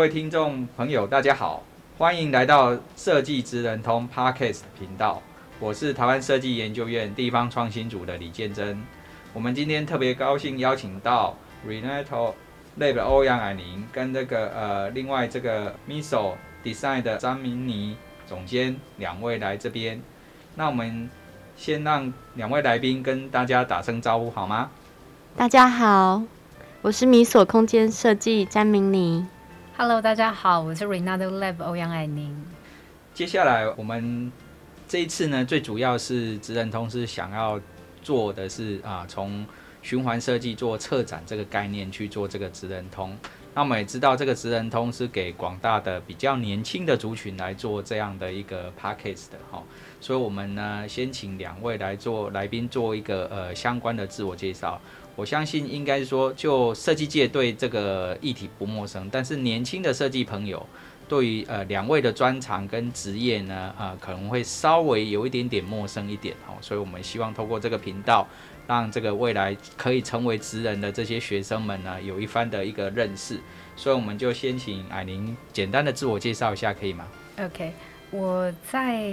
各位听众朋友，大家好，欢迎来到设计职人通 Podcast 频道。我是台湾设计研究院地方创新组的李建珍。我们今天特别高兴邀请到 Renato Lab 的欧阳蔼宁跟这个呃另外这个 MISO Design 的张明妮总监两位来这边。那我们先让两位来宾跟大家打声招呼好吗？大家好，我是 MISO 空间设计张明妮。Hello，大家好，我是 Renato Lab 欧阳爱宁。接下来我们这一次呢，最主要是职人通是想要做的是啊，从循环设计做策展这个概念去做这个职人通。那我们也知道，这个职人通是给广大的比较年轻的族群来做这样的一个 package 的哈。所以，我们呢先请两位来做来宾做一个呃相关的自我介绍。我相信应该说，就设计界对这个议题不陌生，但是年轻的设计朋友对于呃两位的专长跟职业呢，呃可能会稍微有一点点陌生一点哦，所以我们希望透过这个频道，让这个未来可以成为职人的这些学生们呢，有一番的一个认识。所以我们就先请艾宁简单的自我介绍一下，可以吗？OK。我在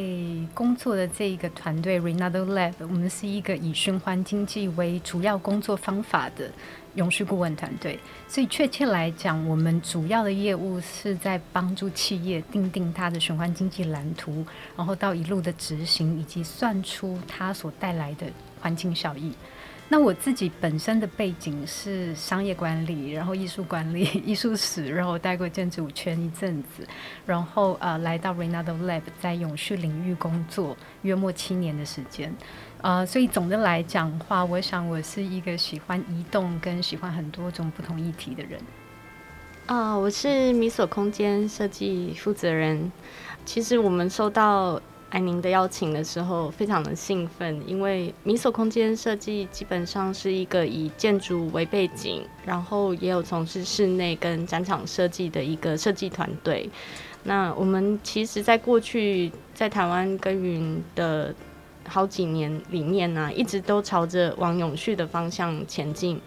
工作的这一个团队 Renato Lab，我们是一个以循环经济为主要工作方法的永续顾问团队。所以确切来讲，我们主要的业务是在帮助企业定定它的循环经济蓝图，然后到一路的执行，以及算出它所带来的环境效益。那我自己本身的背景是商业管理，然后艺术管理、艺术史，然后待过建筑圈一阵子，然后呃来到 Renato Lab 在永续领域工作约莫七年的时间，呃，所以总的来讲话，我想我是一个喜欢移动跟喜欢很多种不同议题的人。啊、呃，我是米索空间设计负责人。其实我们收到。蔼宁的邀请的时候，非常的兴奋，因为米索空间设计基本上是一个以建筑为背景，然后也有从事室内跟展场设计的一个设计团队。那我们其实，在过去在台湾耕耘的好几年里面呢、一直都朝着往永续的方向前进。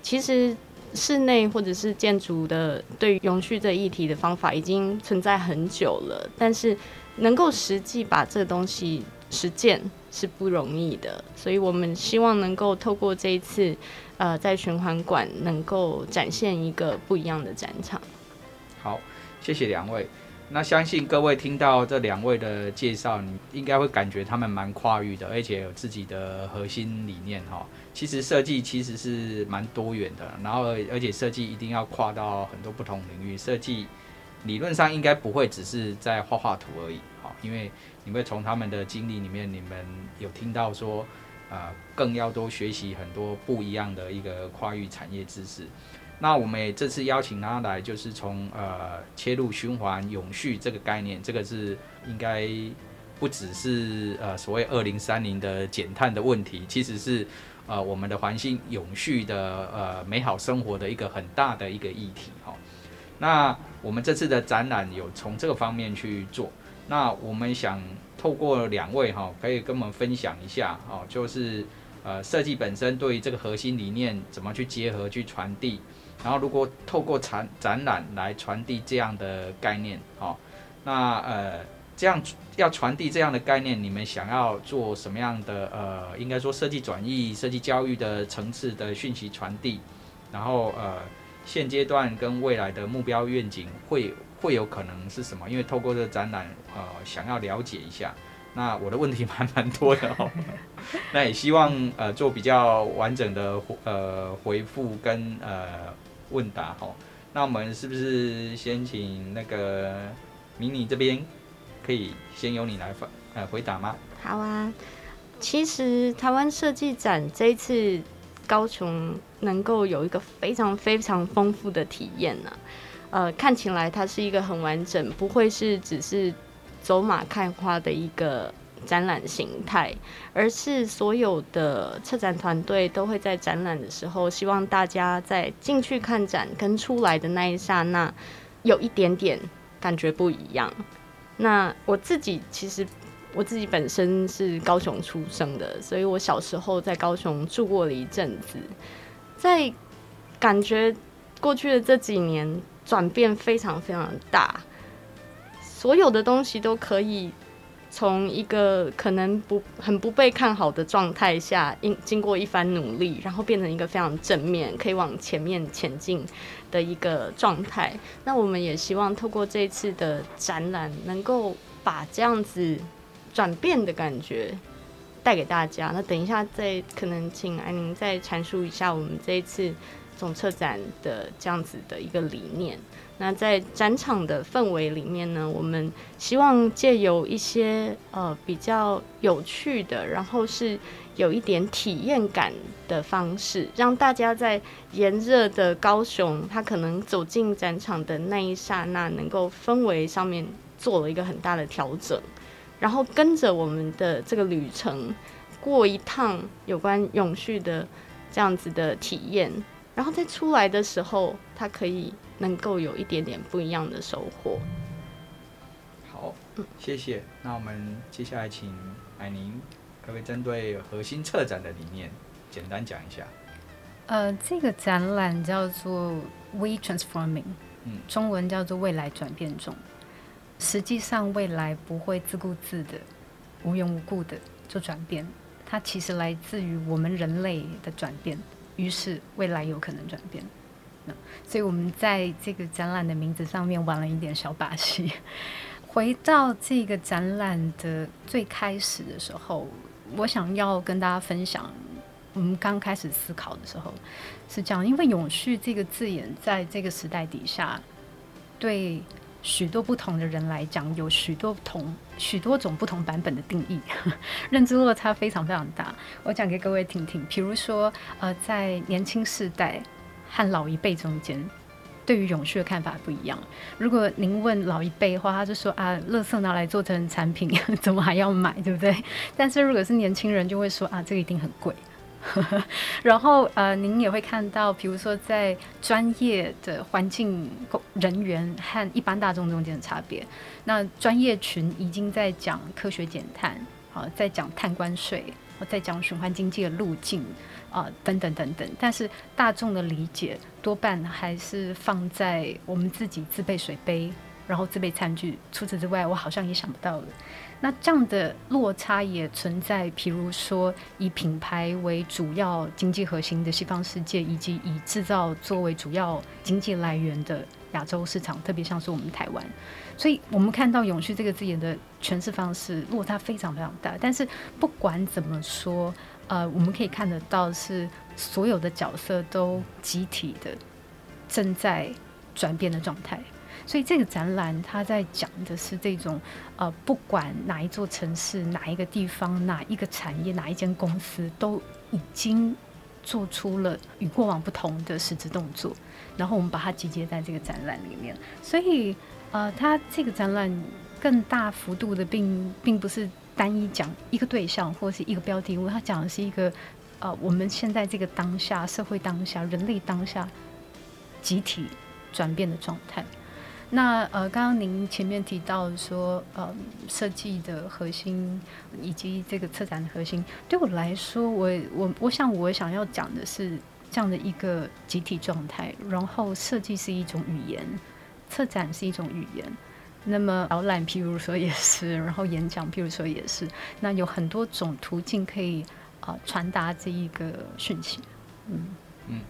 其实室内或者是建筑的对永续这议题的方法已经存在很久了，但是。能够实际把这个东西实践是不容易的，所以我们希望能够透过这一次，呃，在循环馆能够展现一个不一样的展场。好，谢谢两位。那相信各位听到这两位的介绍，你应该会感觉他们蛮跨域的，而且有自己的核心理念哈。其实设计其实是蛮多元的，然后而且设计一定要跨到很多不同领域设计。理论上应该不会只是在画画图而已，好，因为你会从他们的经历里面，你们有听到说，呃，更要多学习很多不一样的一个跨域产业知识。那我们也这次邀请他来，就是从呃切入循环永续这个概念，这个是应该不只是呃所谓二零三零的减碳的问题，其实是呃我们的环境永续的呃美好生活的一个很大的一个议题，哈。那我们这次的展览有从这个方面去做，那我们想透过两位哈，可以跟我们分享一下哦，就是呃设计本身对于这个核心理念怎么去结合去传递，然后如果透过展展览来传递这样的概念哦，那呃这样要传递这样的概念，你们想要做什么样的呃，应该说设计转译、设计教育的层次的讯息传递，然后呃。现阶段跟未来的目标愿景会会有可能是什么？因为透过这个展览，呃，想要了解一下。那我的问题蛮蛮多的哦，那也希望呃做比较完整的呃回复跟呃问答哈。那我们是不是先请那个迷你这边可以先由你来回呃回答吗？好啊，其实台湾设计展这一次。高雄能够有一个非常非常丰富的体验呢、呃，看起来它是一个很完整，不会是只是走马看花的一个展览形态，而是所有的策展团队都会在展览的时候，希望大家在进去看展跟出来的那一刹那，有一点点感觉不一样。那我自己其实。我自己本身是高雄出生的，所以我小时候在高雄住过了一阵子，在感觉过去的这几年转变非常非常大，所有的东西都可以从一个可能不很不被看好的状态下，经经过一番努力，然后变成一个非常正面，可以往前面前进的一个状态。那我们也希望透过这次的展览，能够把这样子。转变的感觉带给大家。那等一下再可能请安宁再阐述一下我们这一次总策展的这样子的一个理念。那在展场的氛围里面呢，我们希望借由一些呃比较有趣的，然后是有一点体验感的方式，让大家在炎热的高雄，他可能走进展场的那一刹那，能够氛围上面做了一个很大的调整。然后跟着我们的这个旅程，过一趟有关永续的这样子的体验，然后再出来的时候，他可以能够有一点点不一样的收获。好，谢谢。那我们接下来请艾宁，可不可以针对核心策展的理念简单讲一下？呃，这个展览叫做 We Transforming，嗯，中文叫做未来转变中。实际上，未来不会自顾自的、无缘无故的做转变，它其实来自于我们人类的转变。于是，未来有可能转变。那所以我们在这个展览的名字上面玩了一点小把戏。回到这个展览的最开始的时候，我想要跟大家分享，我们刚开始思考的时候是这样，因为“永续”这个字眼在这个时代底下，对。许多不同的人来讲，有许多同、许多种不同版本的定义，认知落差非常非常大。我讲给各位听听，比如说，呃，在年轻世代和老一辈中间，对于永续的看法不一样。如果您问老一辈的话，他就说啊，垃圾拿来做成产品，怎么还要买，对不对？但是如果是年轻人，就会说啊，这个一定很贵。然后呃，您也会看到，比如说在专业的环境人员和一般大众中间的差别。那专业群已经在讲科学减碳，啊、在讲碳关税，在讲循环经济的路径，啊、等等等等。但是大众的理解多半还是放在我们自己自备水杯，然后自备餐具。除此之外，我好像也想不到了。那这样的落差也存在，譬如说以品牌为主要经济核心的西方世界，以及以制造作为主要经济来源的亚洲市场，特别像是我们台湾。所以，我们看到“永续”这个字眼的诠释方式落差非常非常大。但是，不管怎么说，呃，我们可以看得到是所有的角色都集体的正在转变的状态。所以这个展览，它在讲的是这种，呃，不管哪一座城市、哪一个地方、哪一个产业、哪一间公司，都已经做出了与过往不同的实质动作。然后我们把它集结在这个展览里面。所以，呃，它这个展览更大幅度的并并不是单一讲一个对象或是一个标的物，它讲的是一个，呃，我们现在这个当下、社会当下、人类当下集体转变的状态。那呃，刚刚您前面提到说，呃，设计的核心以及这个策展的核心，对我来说，我我我想我想要讲的是这样的一个集体状态。然后，设计是一种语言，策展是一种语言。那么，导览譬如说也是，然后演讲譬如说也是。那有很多种途径可以啊、传达这一个讯息。嗯嗯，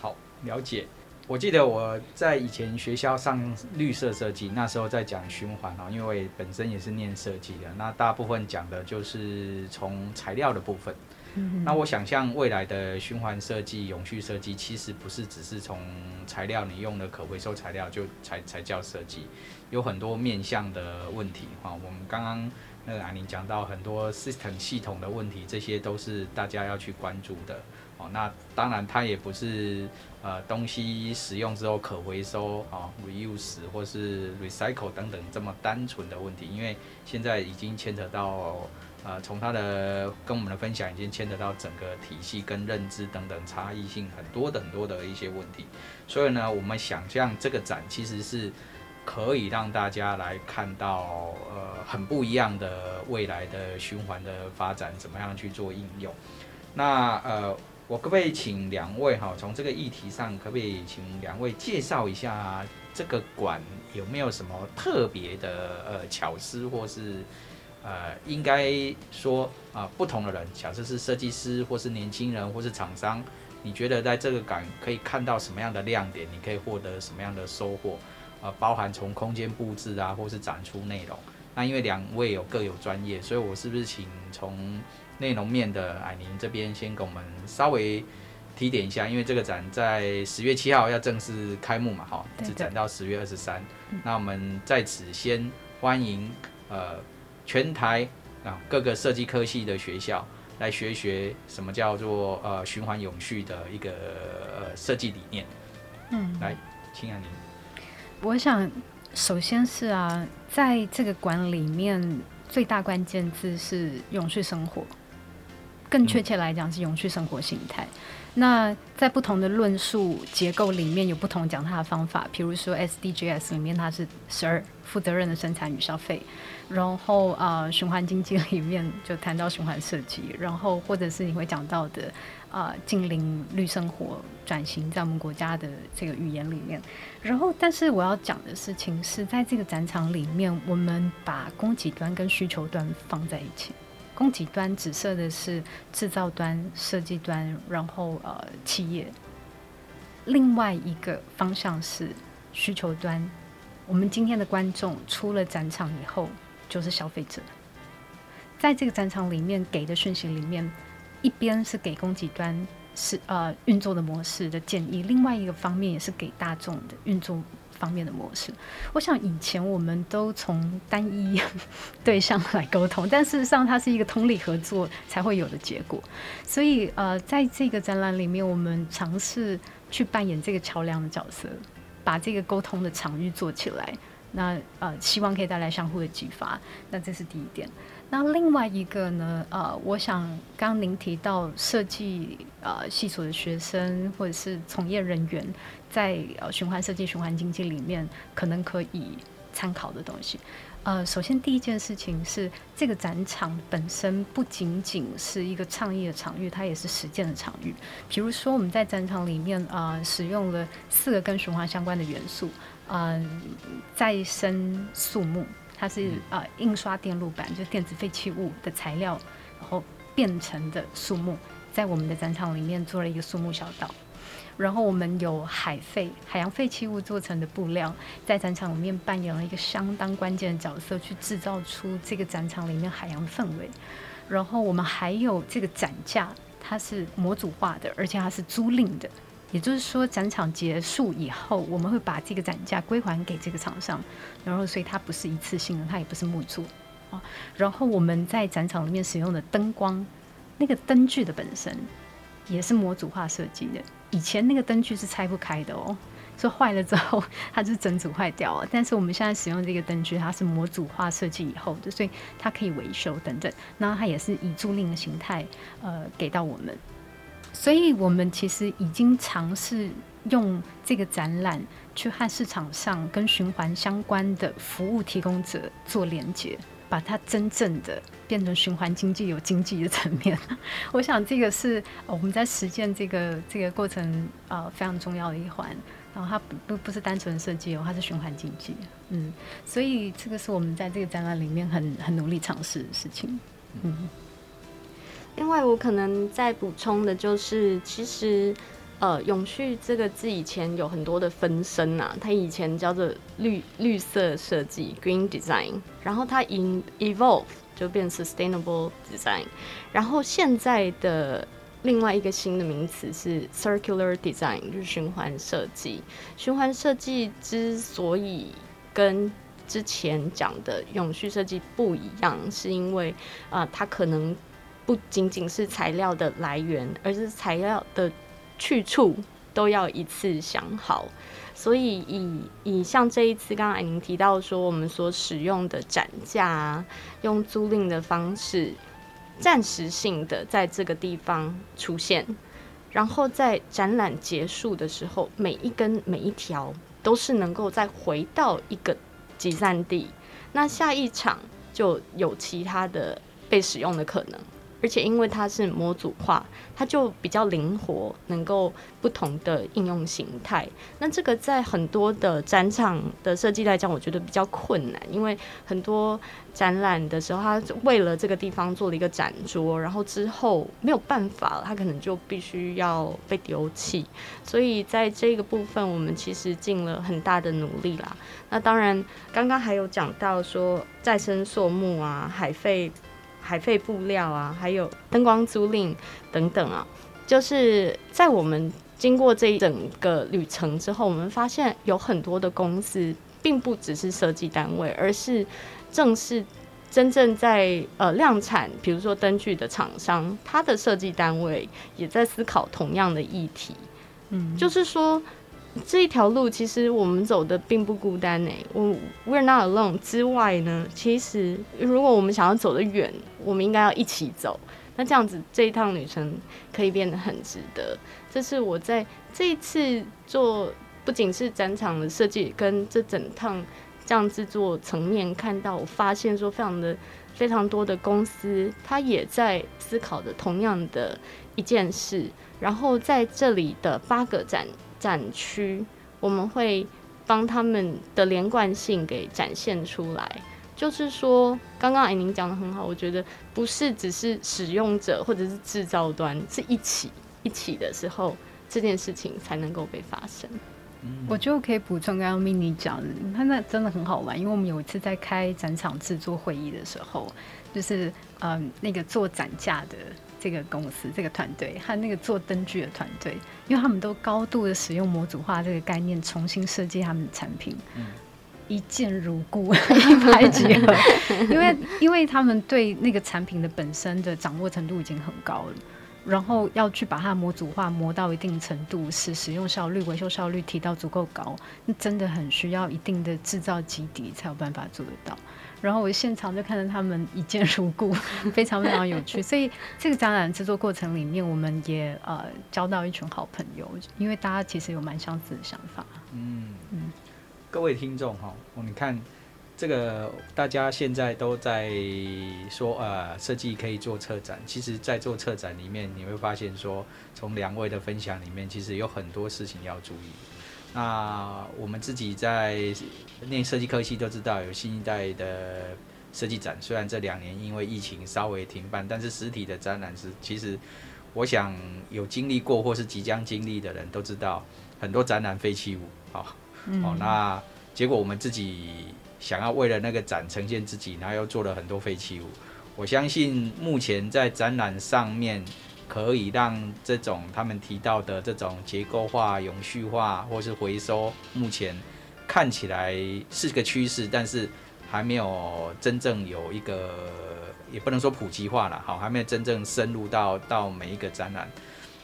好，了解。我记得我在以前学校上绿色设计，那时候在讲循环哦，因为本身也是念设计的，那大部分讲的就是从材料的部分。嗯、那我想象未来的循环设计、永续设计，其实不是只是从材料你用的可回收材料就才才叫设计，有很多面向的问题哈。我们刚刚那个阿宁讲到很多 system 系统的问题，这些都是大家要去关注的。哦，那当然它也不是呃东西使用之后可回收啊、reuse 或是 recycle 等等这么单纯的问题，因为现在已经牵扯到呃从他的跟我们的分享已经牵扯到整个体系跟认知等等差异性很多的很多的一些问题，所以呢，我们想象这个展其实是可以让大家来看到呃很不一样的未来的循环的发展，怎么样去做应用，那呃。我可不可以请两位哈，从这个议题上，可不可以请两位介绍一下这个馆有没有什么特别的呃巧思，或是呃应该说啊、不同的人，假设是设计师，或是年轻人，或是厂商，你觉得在这个馆可以看到什么样的亮点？你可以获得什么样的收获？呃，包含从空间布置啊，或是展出内容。那因为两位有各有专业，所以我是不是请从内容面的矮宁这边先给我们稍微提点一下，因为这个展在十月七号要正式开幕嘛，哈，一直展到十月二十三。那我们在此先欢迎呃全台啊各个设计科系的学校来学学什么叫做呃循环永续的一个呃设计理念。嗯，来，请矮宁。我想首先是啊，在这个馆里面最大关键字是永续生活。更确切来讲是永续生活形态。那在不同的论述结构里面有不同讲它的方法，比如说 SDGs 里面它是十二负责任的生产与消费，然后啊、呃、循环经济里面就谈到循环设计，然后或者是你会讲到的啊近邻绿生活转型在我们国家的这个语言里面，然后但是我要讲的事情是在这个展场里面，我们把供给端跟需求端放在一起。供给端指涉的是制造端、设计端，然后呃企业。另外一个方向是需求端，我们今天的观众出了展场以后就是消费者，在这个展场里面给的讯息里面，一边是给供给端是呃运作的模式的建议，另外一个方面也是给大众的运作。方面的模式，我想以前我们都从单一 对象来沟通，但事实上它是一个通力合作才会有的结果。所以呃，在这个展览里面，我们尝试去扮演这个桥梁的角色，把这个沟通的场域做起来。那呃，希望可以带来相互的激发。那这是第一点。那另外一个呢？呃，我想刚您提到设计呃系所的学生或者是从业人员。在呃循环设计、循环经济里面，可能可以参考的东西。呃，首先第一件事情是，这个展场本身不仅仅是一个倡议的场域，它也是实践的场域。比如说，我们在展场里面啊、呃，使用了四个跟循环相关的元素，呃，再生塑木，它是呃印刷电路板，就是电子废弃物的材料，然后变成的树木，在我们的展场里面做了一个树木小岛。然后我们有海废、海洋废弃物做成的布料，在展场里面扮演了一个相当关键的角色，去制造出这个展场里面海洋的氛围。然后我们还有这个展架，它是模组化的，而且它是租赁的，也就是说展场结束以后，我们会把这个展架归还给这个厂商。然后所以它不是一次性的，它也不是木作啊。然后我们在展场里面使用的灯光，那个灯具的本身也是模组化设计的。以前那个灯具是拆不开的哦，所以坏了之后它就整组坏掉了。但是我们现在使用这个灯具，它是模组化设计以后的，所以它可以维修等等。那它也是以租赁的形态呃给到我们，所以我们其实已经尝试用这个展览去和市场上跟循环相关的服务提供者做连接。把它真正的变成循环经济，有经济的层面，我想这个是我们在实践这个这个过程啊、呃、非常重要的一环。然后它不不是单纯设计哦，它是循环经济。嗯，所以这个是我们在这个展览里面很很努力尝试的事情。嗯，另外我可能再补充的就是，其实。呃，永续这个字以前有很多的分身啊，它以前叫做绿绿色设计 （Green Design），然后它 in evolve 就变 sustainable design。然后现在的另外一个新的名词是 circular design，就是循环设计。循环设计之所以跟之前讲的永续设计不一样，是因为啊、呃，它可能不仅仅是材料的来源，而是材料的去处都要一次想好。所以以以像这一次刚刚艾宁提到说，我们所使用的展架啊，用租赁的方式，暂时性的在这个地方出现，然后在展览结束的时候，每一根每一条都是能够再回到一个集散地，那下一场就有其他的被使用的可能。而且因为它是模组化，它就比较灵活，能够不同的应用形态。那这个在很多的展场的设计来讲，我觉得比较困难，因为很多展览的时候，它为了这个地方做了一个展桌，然后之后没有办法了，它可能就必须要被丢弃。所以在这个部分，我们其实尽了很大的努力啦。那当然，刚刚还有讲到说再生塑木啊，海废。海废布料啊，还有灯光租赁等等啊，就是在我们经过这一整个旅程之后，我们发现有很多的公司并不只是设计单位，而是正是真正在呃量产，比如说灯具的厂商，它的设计单位也在思考同样的议题。嗯，就是说。这一条路其实我们走的并不孤单呢。我 We're not alone 之外呢，其实如果我们想要走得远，我们应该要一起走。那这样子这一趟旅程可以变得很值得。这是我在这一次做不仅是展场的设计，跟这整趟这样制作层面看到，我发现说非常的非常多的公司，他也在思考的同样的一件事。然后在这里的八个展。展区，我们会帮他们的连贯性给展现出来。就是说，刚刚艾宁讲的很好，我觉得不是只是使用者或者是制造端是一起一起的时候，这件事情才能够被发生。我就可以补充刚刚 Mini 讲的，他那真的很好玩，因为我们有一次在开展场制作会议的时候，就是嗯那个做展架的。这个公司、这个团队和那个做灯具的团队，因为他们都高度的使用模组化这个概念，重新设计他们的产品，嗯、一见如故，一拍即合。因为，因为他们对那个产品的本身的掌握程度已经很高了，然后要去把它模组化磨到一定程度，使使用效率、维修效率提到足够高，那真的很需要一定的制造基底才有办法做得到。然后我现场就看着他们一见如故，非常非常有趣。所以这个展览制作过程里面，我们也呃交到一群好朋友，因为大家其实有蛮相似的想法。嗯嗯，各位听众哈，你看这个大家现在都在说呃设计可以做策展，其实，在做策展里面，你会发现说，从两位的分享里面，其实有很多事情要注意。那我们自己在念设计科系都知道，有新一代的设计展。虽然这两年因为疫情稍微停办，但是实体的展览是，其实我想有经历过或是即将经历的人都知道，很多展览废弃物。好，哦，那结果我们自己想要为了那个展呈现自己，然后又做了很多废弃物。我相信目前在展览上面。可以让这种他们提到的这种结构化、永续化或是回收，目前看起来是个趋势，但是还没有真正有一个，也不能说普及化了，好，还没有真正深入到到每一个展览。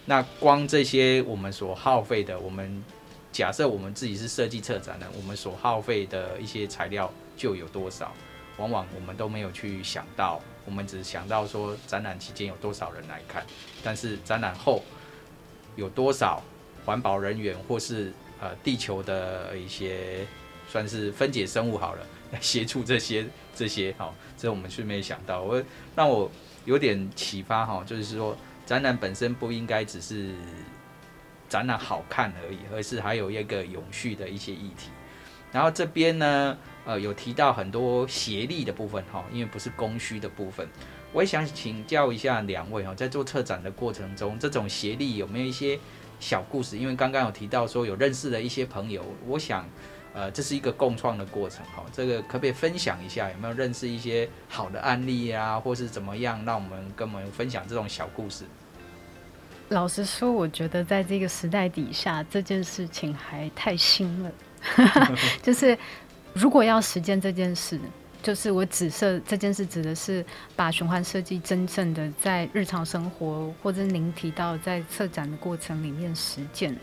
那光这些我们所耗费的，我们假设我们自己是设计策展的，我们所耗费的一些材料就有多少？往往我们都没有去想到。我们只想到说展览期间有多少人来看，但是展览后有多少环保人员或是呃地球的一些算是分解生物好了来协助这些这些好，这我们是没想到。我让我有点启发哈，就是说展览本身不应该只是展览好看而已，而是还有一个永续的一些议题。然后这边呢。呃，有提到很多协力的部分哈，因为不是供需的部分，我也想请教一下两位哈，在做策展的过程中，这种协力有没有一些小故事？因为刚刚有提到说有认识的一些朋友，我想，呃，这是一个共创的过程，哈，这个可不可以分享一下？有没有认识一些好的案例啊，或是怎么样？让我们跟我们分享这种小故事。老实说，我觉得在这个时代底下，这件事情还太新了。就是如果要实践这件事，就是我指设这件事指的是把循环设计真正的在日常生活，或者您提到在策展的过程里面实践，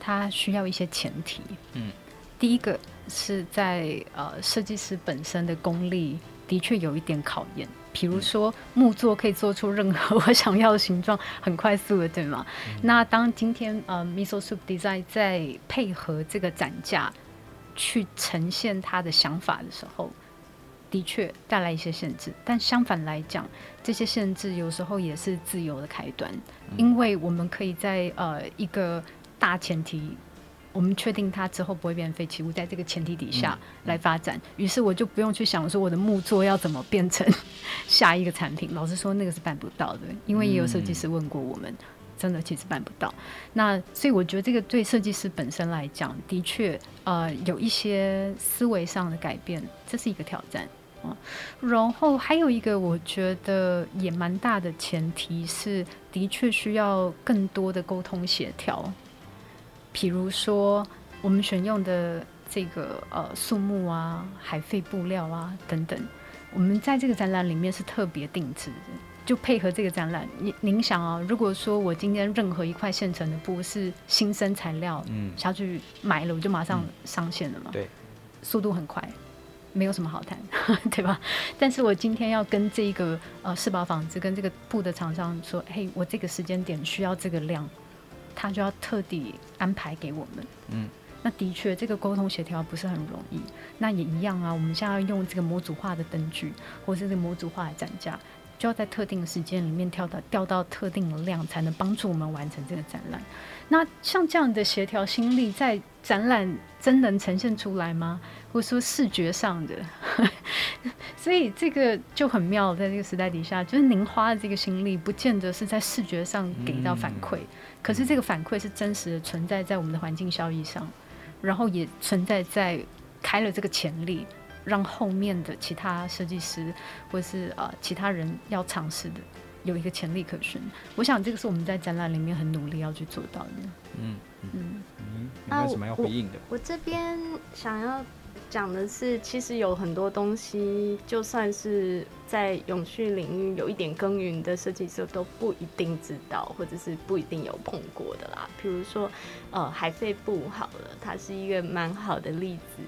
它需要一些前提。嗯。第一个是在呃设计师本身的功力的确有一点考验，比如说木作可以做出任何我想要的形状，很快速的，对吗？嗯、那当今天呃 Miso Soup Design 在配合这个展架去呈现他的想法的时候，的确带来一些限制。但相反来讲，这些限制有时候也是自由的开端，因为我们可以在呃一个大前提。我们确定它之后不会变成废弃物，在这个前提底下来发展，于是我就不用去想说我的木作要怎么变成 下一个产品。老实说，那个是办不到的，因为也有设计师问过我们，真的其实办不到。那所以我觉得这个对设计师本身来讲，的确呃有一些思维上的改变，这是一个挑战啊。然后还有一个我觉得也蛮大的前提是，的确需要更多的沟通协调。比如说，我们选用的这个呃树木啊、海废布料啊等等，我们在这个展览里面是特别定制的，就配合这个展览。您您想啊，如果说我今天任何一块现成的布是新生材料，嗯，下去买了我就马上上线了嘛，对，速度很快，没有什么好谈，对吧？但是我今天要跟这个呃世宝纺织跟这个布的厂商说，嘿，我这个时间点需要这个量。他就要特地安排给我们，嗯，那的确这个沟通协调不是很容易。那也一样啊，我们现在要用这个模组化的灯具，或是这个模组化的展架，就要在特定的时间里面跳到调到特定的量，才能帮助我们完成这个展览。那像这样的协调心力，在展览真能呈现出来吗？或者说视觉上的？所以这个就很妙，在这个时代底下，就是您花的这个心力，不见得是在视觉上给到反馈。嗯可是这个反馈是真实的存在在我们的环境效益上，然后也存在在开了这个潜力，让后面的其他设计师或是呃其他人要尝试的有一个潜力可循。我想这个是我们在展览里面很努力要去做到的。嗯嗯嗯，嗯有没有什么要回应的？我，我这边想要。讲的是，其实有很多东西，就算是在永续领域有一点耕耘的设计师都不一定知道，或者是不一定有碰过的啦。比如说，呃，海废布好了，它是一个蛮好的例子，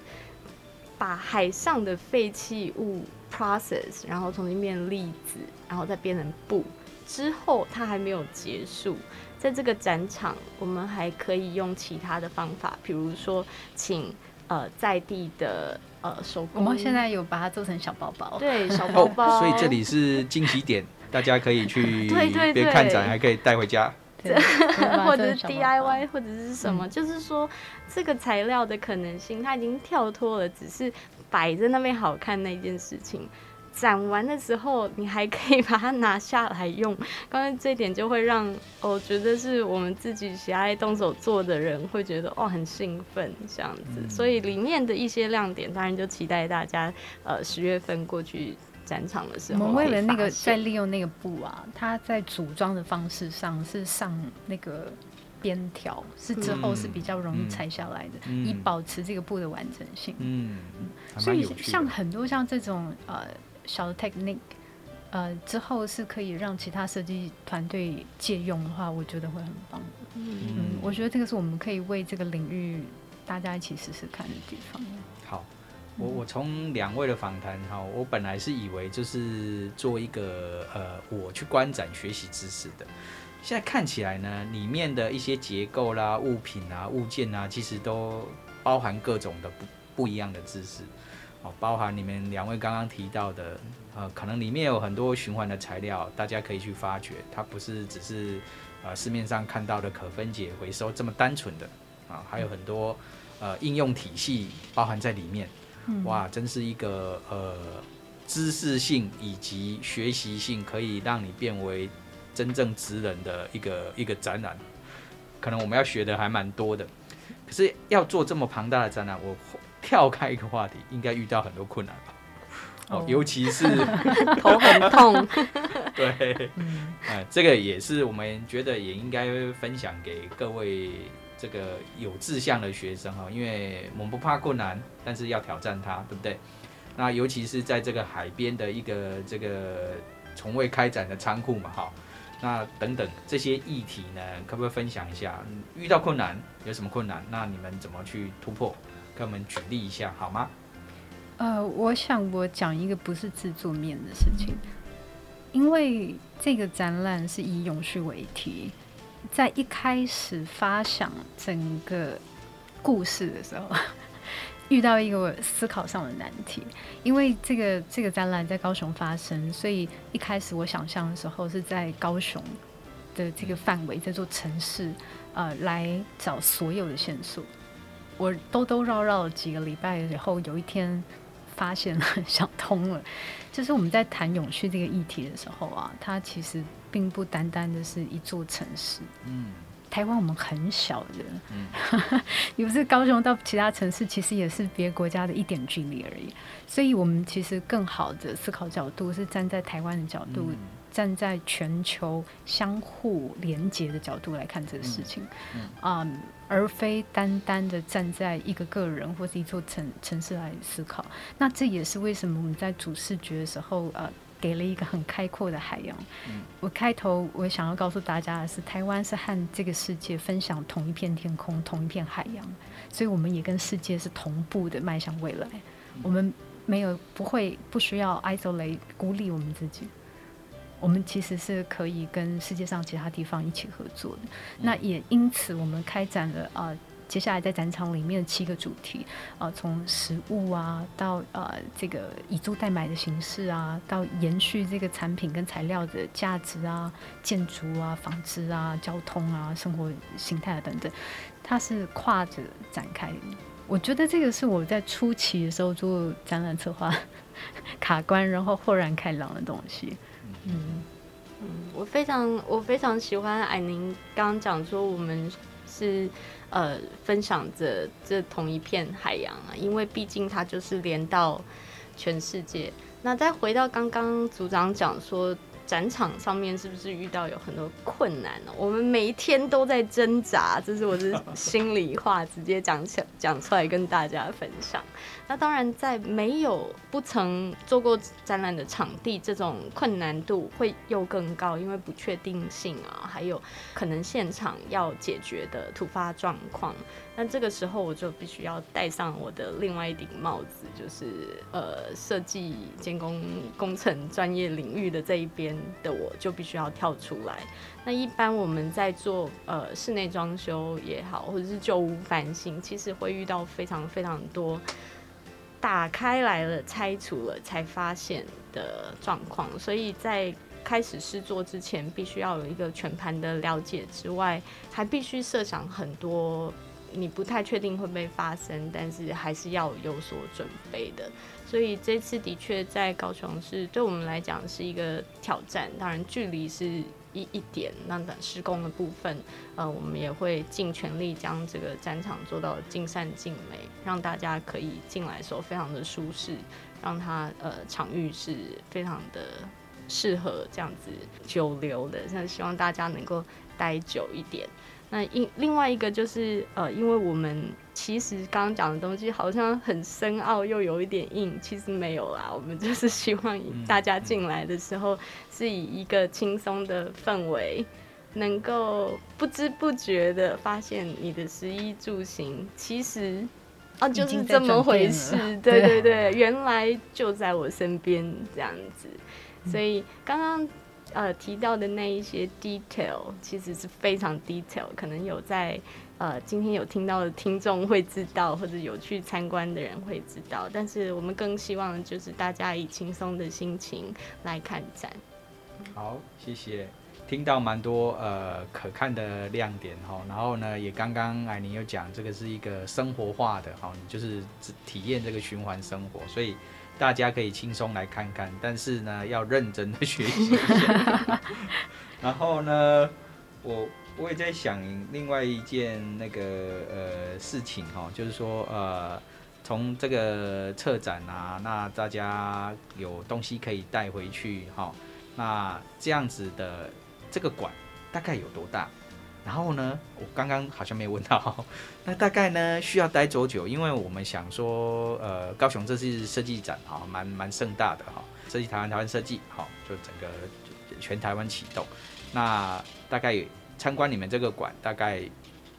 把海上的废弃物 process，然后重新变粒子，然后再变成布之后，它还没有结束，在这个展场，我们还可以用其他的方法，比如说请。呃，在地的呃手工，我们现在有把它做成小包包，对，小 包包。哦，所以这里是惊喜点，大家可以去 边看展还可以带回家，对 或者 DIY 或者是什么，嗯，就是说这个材料的可能性，它已经跳脱了，只是摆在那边好看那件事情。展完的时候，你还可以把它拿下来用。刚才这一点就会让我觉得是我们自己喜爱动手做的人会觉得哦，很兴奋这样子。嗯、所以里面的一些亮点，当然就期待大家呃十月份过去展场的时候。我们为了那个在利用那个布啊，它在组装的方式上是上那个边条，是之后是比较容易拆下来的，嗯、以保持这个布的完整性。嗯，所以像很多像这种呃。小的 technique，呃，之后是可以让其他设计团队借用的话，我觉得会很棒。嗯，嗯，我觉得这个是我们可以为这个领域大家一起试试看的地方。我我从两位的访谈哈，我本来是以为就是做一个呃，我去观展学习知识的，现在看起来呢，里面的一些结构啦、物品啊、物件啊，其实都包含各种的不不一样的知识。哦，包含你们两位刚刚提到的，呃，可能里面有很多循环的材料，大家可以去发掘，它不是只是呃市面上看到的可分解回收这么单纯的。啊，还有很多呃应用体系包含在里面，哇，真是一个呃知识性以及学习性可以让你变为真正职人的一个一个展览，可能我们要学的还蛮多的，可是要做这么庞大的展览，我。跳开一个话题，应该遇到很多困难吧？哦，尤其是 头很痛。对，嗯，哎，这个也是我们觉得也应该分享给各位这个有志向的学生哈，因为我们不怕困难，但是要挑战它，对不对？那尤其是在这个海边的一个这个从未开展的仓库嘛，哈，那等等这些议题呢，可不可以分享一下？遇到困难有什么困难？那你们怎么去突破？跟我们举例一下好吗？呃，我想我讲一个不是制作面的事情，因为这个展览是以永续为题，在一开始发想整个故事的时候，遇到一个思考上的难题。因为这个这个展览在高雄发生，所以一开始我想象的时候是在高雄的这个范围这座城市，呃，来找所有的线索。我兜兜绕绕几个礼拜以后，有一天。发现了，想通了，就是我们在谈永续这个议题的时候啊，它其实并不单单的是一座城市。嗯，台湾我们很小的，嗯，你不是高雄到其他城市，其实也是别国家的一点距离而已。所以，我们其实更好的思考角度是站在台湾的角度。嗯站在全球相互连接的角度来看这个事情，嗯，嗯 um, 而非单单的站在一个个人或是一座城城市来思考。那这也是为什么我们在主视觉的时候，呃，给了一个很开阔的海洋。嗯，我开头我想要告诉大家的是，台湾是和这个世界分享同一片天空、同一片海洋，所以我们也跟世界是同步的迈向未来。我们没有不会不需要 isolate 孤立我们自己。我们其实是可以跟世界上其他地方一起合作的。那也因此，我们开展了啊、呃，接下来在展场里面七个主题啊、呃，从食物啊，到呃这个以租代买的形式啊，到延续这个产品跟材料的价值啊，建筑啊，纺织啊，交通啊，生活形态啊等等，它是跨着展开。我觉得这个是我在初期的时候做展览策划 卡关，然后豁然开朗的东西。嗯嗯，我非常我非常喜欢矮宁刚刚讲说，我们是呃分享着这同一片海洋啊，因为毕竟它就是连到全世界。那再回到刚刚组长讲说。展场上面是不是遇到有很多困难呢？我们每一天都在挣扎，这是我的心里话，直接讲起讲出来跟大家分享。那当然，在没有不曾做过展览的场地，这种困难度会又更高，因为不确定性啊，还有可能现场要解决的突发状况。那这个时候我就必须要戴上我的另外一顶帽子，就是呃设计、监工、工程专业领域的这一边的，我就必须要跳出来。那一般我们在做呃室内装修也好，或者是旧屋翻新，其实会遇到非常非常多打开来了、拆除了才发现的状况，所以在开始试做之前，必须要有一个全盘的了解之外，还必须设想很多。你不太确定会不会发生，但是还是要有所准备的。所以这次的确在高雄是对我们来讲是一个挑战。当然，距离是一一点，那等施工的部分，呃，我们也会尽全力将这个展场做到尽善尽美，让大家可以进来的时候非常的舒适，让它呃场域是非常的适合这样子久留的。那希望大家能够待久一点。那另另外一个就是，呃，因为我们其实刚刚讲的东西好像很深奥，又有一点硬，其实没有啦。我们就是希望大家进来的时候，是以一个轻松的氛围，能够不知不觉的发现你的食衣住行，其实啊就是这么回事。对对对，原来就在我身边这样子。所以刚刚。呃，提到的那一些 detail 其实是非常 detail，可能有在呃今天有听到的听众会知道，或者有去参观的人会知道。但是我们更希望就是大家以轻松的心情来看展。好，谢谢。听到蛮多呃可看的亮点哈，然后呢也刚刚艾宁有讲这个是一个生活化的哈，你就是体验这个循环生活，所以。大家可以轻松来看看，但是呢，要认真的学习。然后呢，我我也在想另外一件那个呃事情哈，就是说呃，从这个策展啊，那大家有东西可以带回去哈。那这样子的这个馆大概有多大？然后呢，我刚刚好像没有问到，那大概呢需要待多久？因为我们想说，呃，高雄这次设计展哈，蛮蛮盛大的哈，设计台湾，台湾设计哈，就整个全台湾启动。那大概参观你们这个馆，大概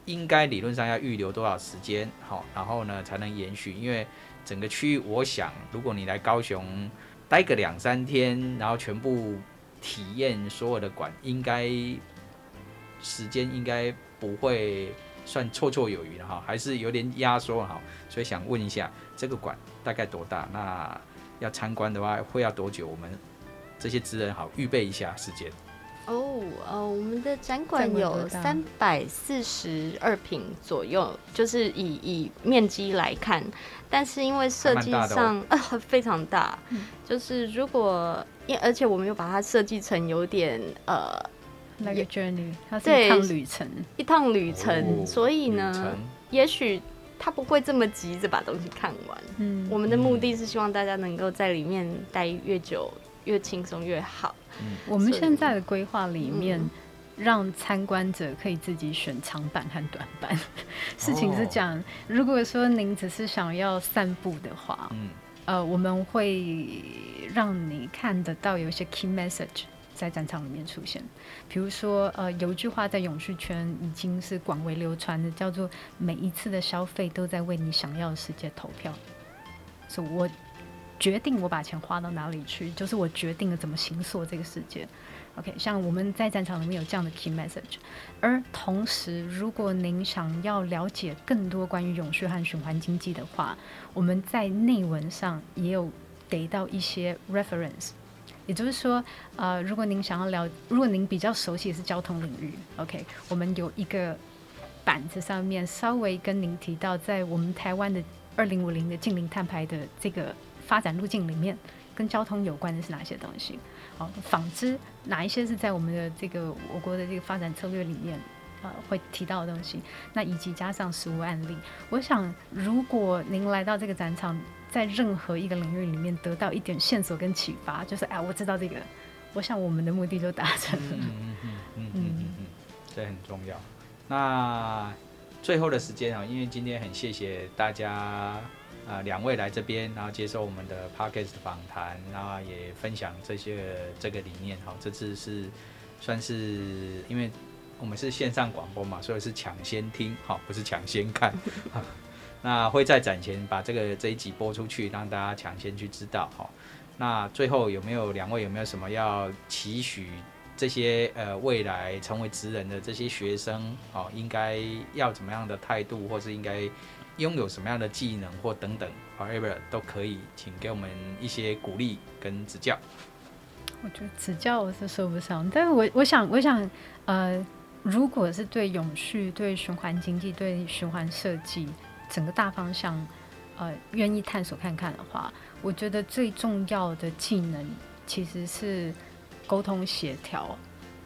应该理论上要预留多少时间？好，然后呢才能延续？因为整个区域，我想如果你来高雄待个两三天，然后全部体验所有的馆，应该。时间应该不会算绰绰有余的哈，还是有点压缩哈，所以想问一下，这个馆大概多大？那要参观的话会要多久？我们这些职人好预备一下时间。哦，呃，我们的展馆有三百四十二平左右，就是以以面积来看，但是因为设计上呃、非常大，嗯、就是如果因而且我们又把它设计成有点呃。那个 journey，它是一趟旅程，一趟旅程，哦、所以呢，也许他不会这么急着把东西看完。嗯，我们的目的是希望大家能够在里面待越久越轻松越好。嗯，我们现在的规划里面，让参观者可以自己选长板和短板。事情是这样，哦、如果说您只是想要散步的话，嗯，呃，我们会让你看得到有一些 key message。在战场里面出现，比如说，呃，有一句话在永续圈已经是广为流传的，叫做“每一次的消费都在为你想要的世界投票”。所以我决定我把钱花到哪里去，就是我决定了怎么行塑这个世界。OK，像我们在战场里面有这样的 key message，而同时，如果您想要了解更多关于永续和循环经济的话，我们在内文上也有给到一些 reference。也就是说，呃，如果您想要了，如果您比较熟悉的是交通领域，OK，我们有一个板子上面稍微跟您提到，在我们台湾的二零五零的净零碳排的这个发展路径里面，跟交通有关的是哪些东西？好，纺织哪一些是在我们的这个我国的这个发展策略里面，呃，会提到的东西？那以及加上实物案例，我想如果您来到这个展场。在任何一个领域里面得到一点线索跟启发，就是哎，我知道这个，我想我们的目的就达成了。嗯嗯嗯嗯嗯嗯，这很重要。那最后的时间啊，因为今天很谢谢大家啊，两位来这边，然后接受我们的 Podcast 访谈，然后也分享这些这个理念。哈，这次是算是因为我们是线上广播嘛，所以是抢先听，哈，不是抢先看。那会在展前把这个这一集播出去，让大家抢先去知道哈。那最后有没有两位有没有什么要期许这些呃未来成为职人的这些学生哦，应该要怎么样的态度，或是应该拥有什么样的技能或等等，whatever 都可以，请给我们一些鼓励跟指教。我觉得指教我是说不上，但是我我想我想呃，如果是对永续、对循环经济、对循环设计。整个大方向，呃，愿意探索看看的话，我觉得最重要的技能其实是沟通协调。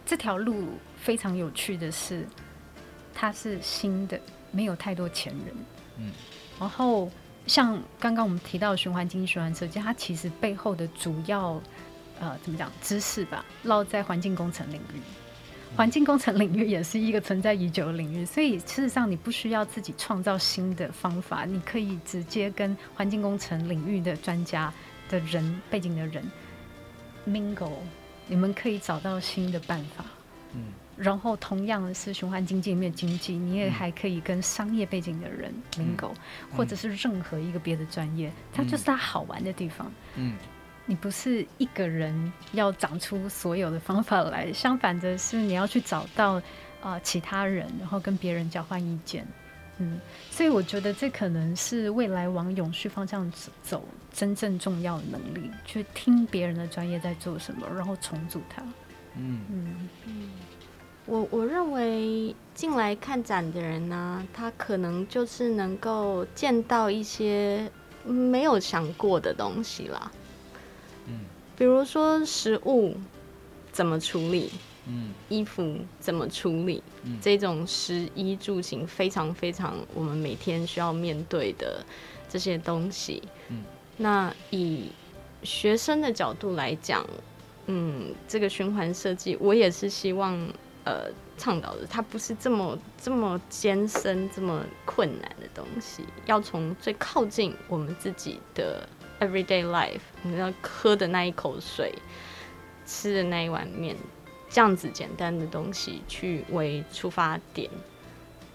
这条路非常有趣的是，它是新的，没有太多前人。嗯。然后像刚刚我们提到的循环经济、循环设计，它其实背后的主要呃怎么讲知识吧，落在环境工程领域。环境工程领域也是一个存在已久的领域，所以事实上你不需要自己创造新的方法，你可以直接跟环境工程领域的专家的人背景的人 mingle，你们可以找到新的办法。嗯，然后同样的是循环经济里面经济，你也还可以跟商业背景的人 mingle，或者是任何一个别的专业，它就是它好玩的地方。嗯。你不是一个人要长出所有的方法来，相反的是你要去找到啊、呃、其他人，然后跟别人交换意见，嗯，所以我觉得这可能是未来往永续方向走真正重要的能力，去听别人的专业在做什么，然后重组它。嗯嗯嗯，我我认为进来看展的人呢，他可能就是能够见到一些没有想过的东西啦。比如说食物怎么处理，嗯，衣服怎么处理，嗯，这种食衣住行非常非常我们每天需要面对的这些东西。嗯，那以学生的角度来讲，嗯，这个循环设计，我也是希望呃倡导的，它不是这么这么艰深、这么困难的东西，要从最靠近我们自己的 everyday life，你要喝的那一口水，吃的那一碗面。这样子简单的东西去为出发点，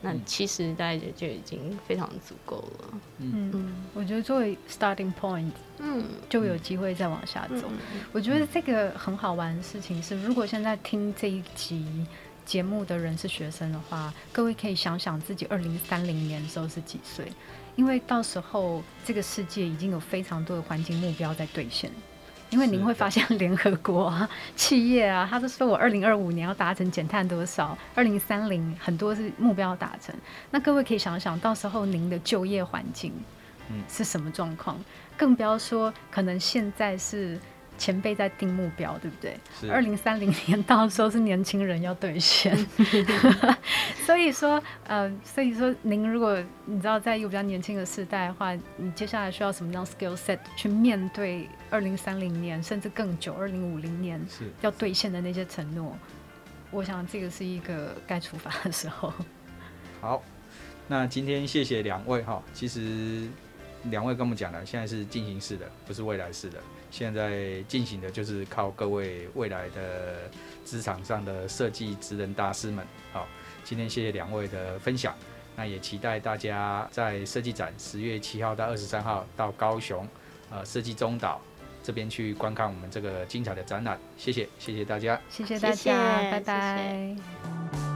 那其实大家就就已经非常足够了。嗯嗯，我觉得作为 starting point，嗯，就有机会再往下走。嗯、我觉得这个很好玩的事情是，如果现在听这一集节目的人是学生的话，各位可以想想自己二零三零年的时候是几岁，因为到时候这个世界已经有非常多的环境目标在兑现。因为您会发现，联合国啊、企业啊，他都说我二零二五年要达成减碳多少，二零三零很多是目标达成。那各位可以想想到时候您的就业环境，嗯，是什么状况？更不要说可能现在是。前辈在定目标，对不对？二零三零年到时候是年轻人要兑现，所以说，呃，所以说，您如果你知道在一个比较年轻的时代的话，你接下来需要什么样 skill set 去面对二零三零年甚至更久二零五零年要兑现的那些承诺？我想这个是一个该出发的时候。好，那今天谢谢两位哈。其实两位跟我们讲了，现在是进行式的，不是未来式的。现在进行的就是靠各位未来的职场上的设计职人大师们。好，今天谢谢两位的分享，那也期待大家在设计展十月七号到二十三号到高雄，呃，设计中岛这边去观看我们这个精彩的展览。谢谢，谢谢大家，谢谢大家，谢谢拜拜。谢谢。